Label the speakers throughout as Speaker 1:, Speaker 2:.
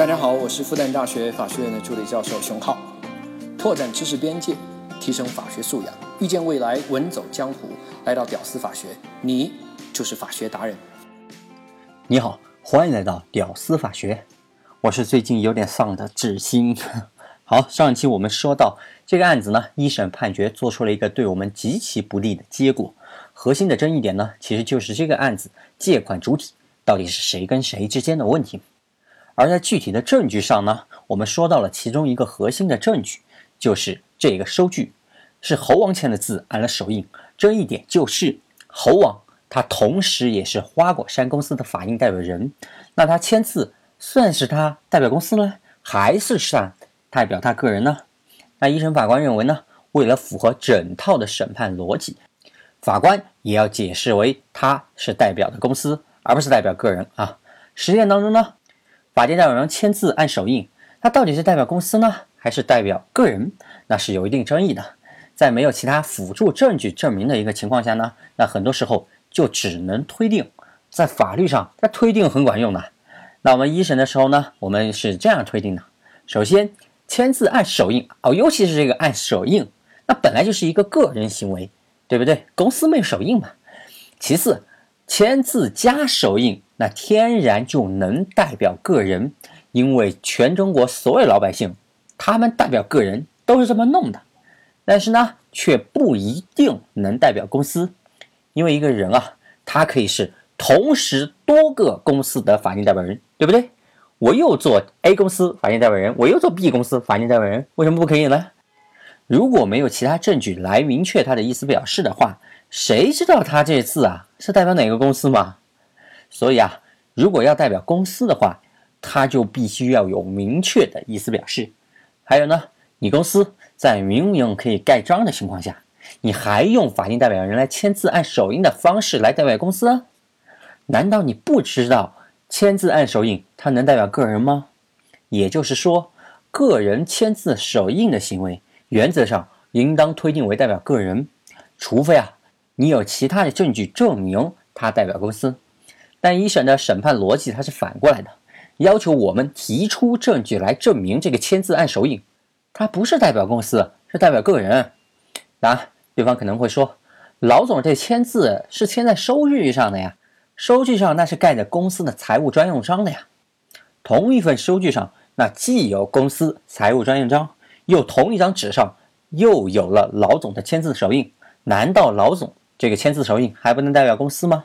Speaker 1: 大家好，我是复旦大学法学院的助理教授熊浩，拓展知识边界，提升法学素养，遇见未来，稳走江湖。来到屌丝法学，你就是法学达人。
Speaker 2: 你好，欢迎来到屌丝法学，我是最近有点丧的志新。好，上一期我们说到这个案子呢，一审判决做出了一个对我们极其不利的结果。核心的争议点呢，其实就是这个案子借款主体到底是谁跟谁之间的问题。而在具体的证据上呢，我们说到了其中一个核心的证据，就是这个收据是猴王签的字按了手印。这一点就是猴王他同时也是花果山公司的法定代表人，那他签字算是他代表公司呢，还是算代表他个人呢？那一审法官认为呢，为了符合整套的审判逻辑，法官也要解释为他是代表的公司，而不是代表个人啊。实践当中呢？法定代表人签字按手印，他到底是代表公司呢，还是代表个人？那是有一定争议的。在没有其他辅助证据证明的一个情况下呢，那很多时候就只能推定。在法律上，它推定很管用的。那我们一审的时候呢，我们是这样推定的：首先，签字按手印哦，尤其是这个按手印，那本来就是一个个人行为，对不对？公司没有手印嘛。其次，签字加手印。那天然就能代表个人，因为全中国所有老百姓，他们代表个人都是这么弄的。但是呢，却不一定能代表公司，因为一个人啊，他可以是同时多个公司的法定代表人，对不对？我又做 A 公司法定代表人，我又做 B 公司法定代表人，为什么不可以呢？如果没有其他证据来明确他的意思表示的话，谁知道他这次啊是代表哪个公司嘛？所以啊，如果要代表公司的话，他就必须要有明确的意思表示。还有呢，你公司在明明可以盖章的情况下，你还用法定代表人来签字按手印的方式来代表公司？难道你不知道签字按手印它能代表个人吗？也就是说，个人签字手印的行为，原则上应当推定为代表个人，除非啊，你有其他的证据证明他代表公司。但一审的审判逻辑它是反过来的，要求我们提出证据来证明这个签字按手印，它不是代表公司，是代表个人。啊，对方可能会说，老总这签字是签在收据上的呀，收据上那是盖着公司的财务专用章的呀。同一份收据上，那既有公司财务专用章，又同一张纸上又有了老总的签字手印，难道老总这个签字手印还不能代表公司吗？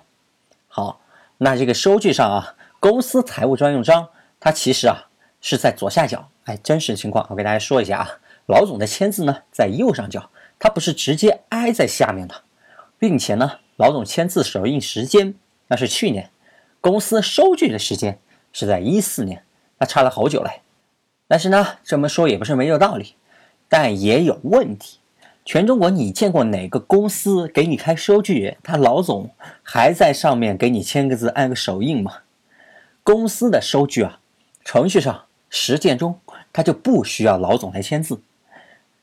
Speaker 2: 好。那这个收据上啊，公司财务专用章，它其实啊是在左下角。哎，真实情况我给大家说一下啊，老总的签字呢在右上角，它不是直接挨在下面的，并且呢，老总签字手印时间那是去年，公司收据的时间是在一四年，那差了好久嘞。但是呢，这么说也不是没有道理，但也有问题。全中国，你见过哪个公司给你开收据，他老总还在上面给你签个字、按个手印吗？公司的收据啊，程序上、实践中，他就不需要老总来签字。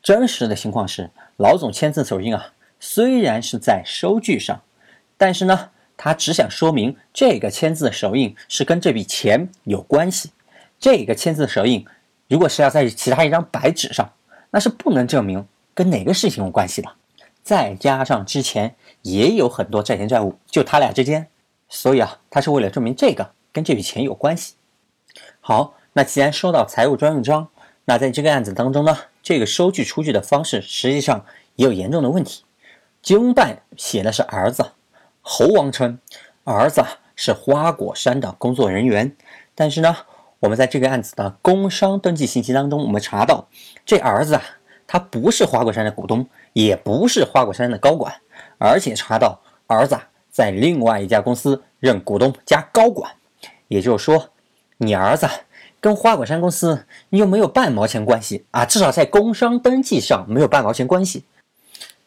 Speaker 2: 真实的情况是，老总签字手印啊，虽然是在收据上，但是呢，他只想说明这个签字手印是跟这笔钱有关系。这个签字手印，如果是要在其他一张白纸上，那是不能证明。跟哪个事情有关系的？再加上之前也有很多债权债务，就他俩之间，所以啊，他是为了证明这个跟这笔钱有关系。好，那既然说到财务专用章，那在这个案子当中呢，这个收据出具的方式实际上也有严重的问题。经办写的是儿子，猴王称儿子是花果山的工作人员，但是呢，我们在这个案子的工商登记信息当中，我们查到这儿子啊。他不是花果山的股东，也不是花果山的高管，而且查到儿子在另外一家公司任股东加高管，也就是说，你儿子跟花果山公司你又没有半毛钱关系啊，至少在工商登记上没有半毛钱关系。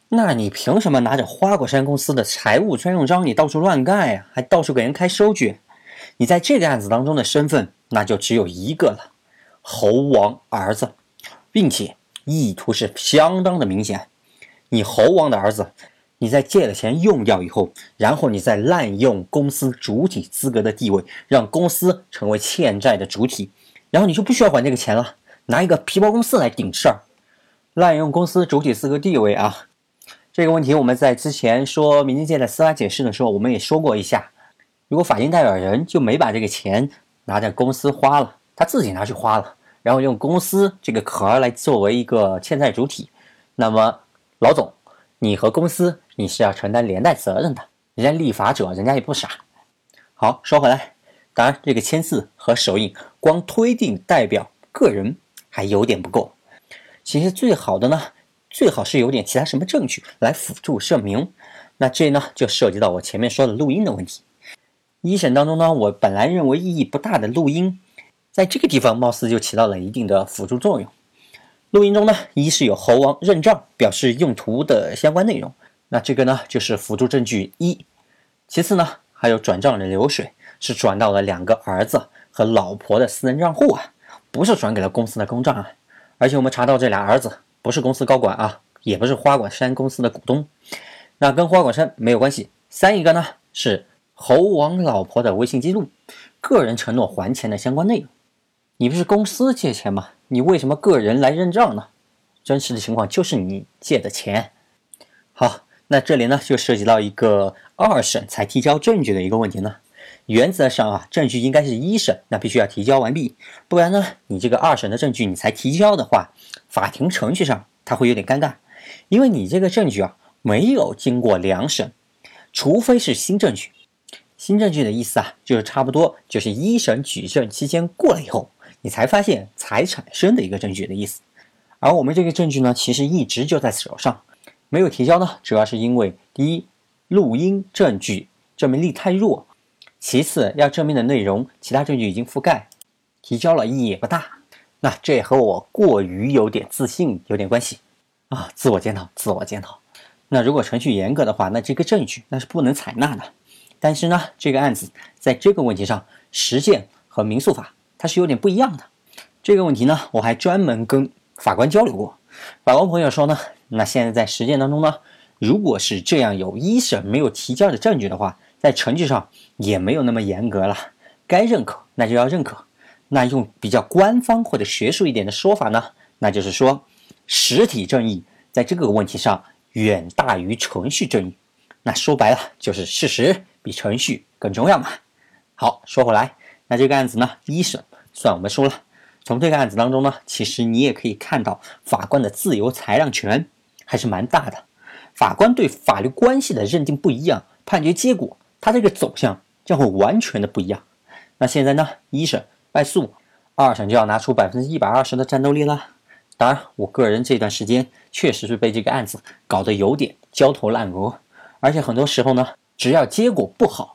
Speaker 2: 那你凭什么拿着花果山公司的财务专用章你到处乱盖呀，还到处给人开收据？你在这个案子当中的身份那就只有一个了，猴王儿子，并且。意图是相当的明显，你猴王的儿子，你在借了钱用掉以后，然后你再滥用公司主体资格的地位，让公司成为欠债的主体，然后你就不需要管这个钱了，拿一个皮包公司来顶事儿，滥用公司主体资格地位啊。这个问题我们在之前说民间界的司法解释的时候，我们也说过一下。如果法定代表人就没把这个钱拿在公司花了，他自己拿去花了，然后用公司这个壳来作为一个欠债主体，那么老总，你和公司你是要承担连带责任的。人家立法者，人家也不傻。好，说回来，当然这个签字和手印光推定代表个人还有点不够，其实最好的呢。最好是有点其他什么证据来辅助证明，那这呢就涉及到我前面说的录音的问题。一审当中呢，我本来认为意义不大的录音，在这个地方貌似就起到了一定的辅助作用。录音中呢，一是有猴王认账表示用途的相关内容，那这个呢就是辅助证据一。其次呢，还有转账的流水是转到了两个儿子和老婆的私人账户啊，不是转给了公司的公账啊。而且我们查到这俩儿子。不是公司高管啊，也不是花果山公司的股东，那跟花果山没有关系。三一个呢是猴王老婆的微信记录，个人承诺还钱的相关内容。你不是公司借钱吗？你为什么个人来认账呢？真实的情况就是你借的钱。好，那这里呢就涉及到一个二审才提交证据的一个问题呢。原则上啊，证据应该是一审那必须要提交完毕，不然呢，你这个二审的证据你才提交的话，法庭程序上它会有点尴尬，因为你这个证据啊没有经过两审，除非是新证据。新证据的意思啊，就是差不多就是一审举证期间过了以后，你才发现才产生的一个证据的意思。而我们这个证据呢，其实一直就在手上，没有提交呢，主要是因为第一，录音证据证明力太弱。其次，要证明的内容，其他证据已经覆盖，提交了意义也不大。那这也和我过于有点自信有点关系啊！自我检讨，自我检讨。那如果程序严格的话，那这个证据那是不能采纳的。但是呢，这个案子在这个问题上，实践和民诉法它是有点不一样的。这个问题呢，我还专门跟法官交流过。法官朋友说呢，那现在在实践当中呢，如果是这样有一审没有提交的证据的话。在程序上也没有那么严格了，该认可那就要认可。那用比较官方或者学术一点的说法呢，那就是说实体正义在这个问题上远大于程序正义。那说白了就是事实比程序更重要嘛。好，说回来，那这个案子呢，一审算我们输了。从这个案子当中呢，其实你也可以看到法官的自由裁量权还是蛮大的。法官对法律关系的认定不一样，判决结果。它这个走向将会完全的不一样。那现在呢？一审败诉，二审就要拿出百分之一百二十的战斗力了。当然，我个人这段时间确实是被这个案子搞得有点焦头烂额。而且很多时候呢，只要结果不好，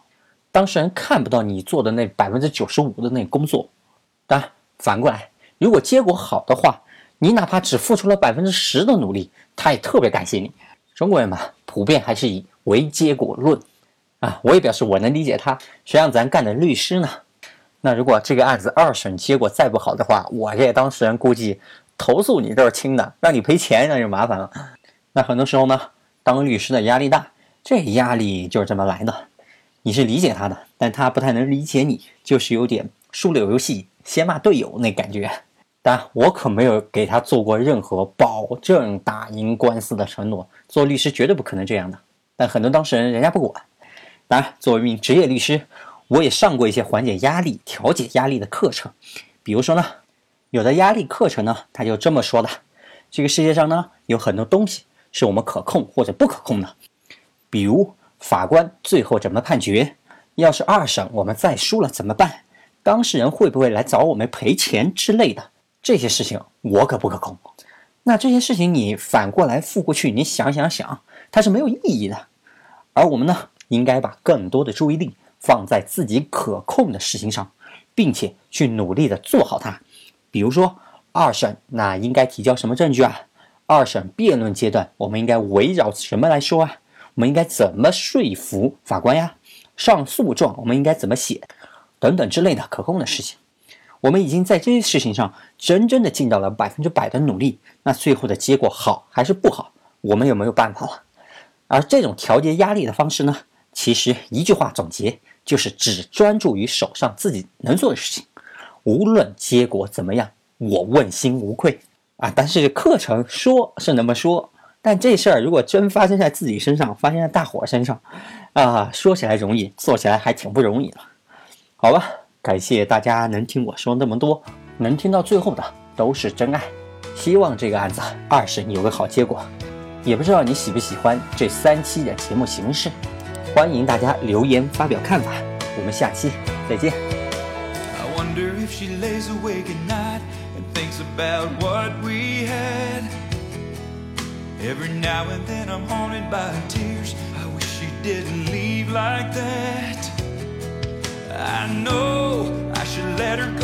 Speaker 2: 当事人看不到你做的那百分之九十五的那工作。当然，反过来，如果结果好的话，你哪怕只付出了百分之十的努力，他也特别感谢你。中国人嘛，普遍还是以唯结果论。啊，我也表示我能理解他，谁让咱干的律师呢？那如果这个案子二审结果再不好的话，我这当事人估计投诉你都是轻的，让你赔钱那就麻烦了。那很多时候呢，当律师的压力大，这压力就是这么来的。你是理解他的，但他不太能理解你，就是有点输了游戏先骂队友那感觉。当然，我可没有给他做过任何保证打赢官司的承诺，做律师绝对不可能这样的。但很多当事人人家不管。当然，作为一名职业律师，我也上过一些缓解压力、调节压力的课程。比如说呢，有的压力课程呢，他就这么说的：这个世界上呢，有很多东西是我们可控或者不可控的。比如法官最后怎么判决？要是二审我们再输了怎么办？当事人会不会来找我们赔钱之类的？这些事情我可不可控。那这些事情你反过来复过去，你想想想，它是没有意义的。而我们呢？应该把更多的注意力放在自己可控的事情上，并且去努力的做好它。比如说二审，那应该提交什么证据啊？二审辩论阶段，我们应该围绕什么来说啊？我们应该怎么说服法官呀？上诉状我们应该怎么写？等等之类的可控的事情，我们已经在这些事情上真正的尽到了百分之百的努力。那最后的结果好还是不好，我们有没有办法了？而这种调节压力的方式呢？其实一句话总结就是只专注于手上自己能做的事情。无论结果怎么样，我问心无愧啊。但是课程说是那么说，但这事儿如果真发生在自己身上，发生在大伙身上，啊，说起来容易，做起来还挺不容易的。好吧，感谢大家能听我说那么多，能听到最后的都是真爱。希望这个案子二审有个好结果。也不知道你喜不喜欢这三期的节目形式，欢迎大家留言发表看法。我们下期再见。
Speaker 3: I wonder if she lays awake at night and thinks about what we had. Every now and then I'm haunted by tears. I wish she didn't leave like that. I know I should let her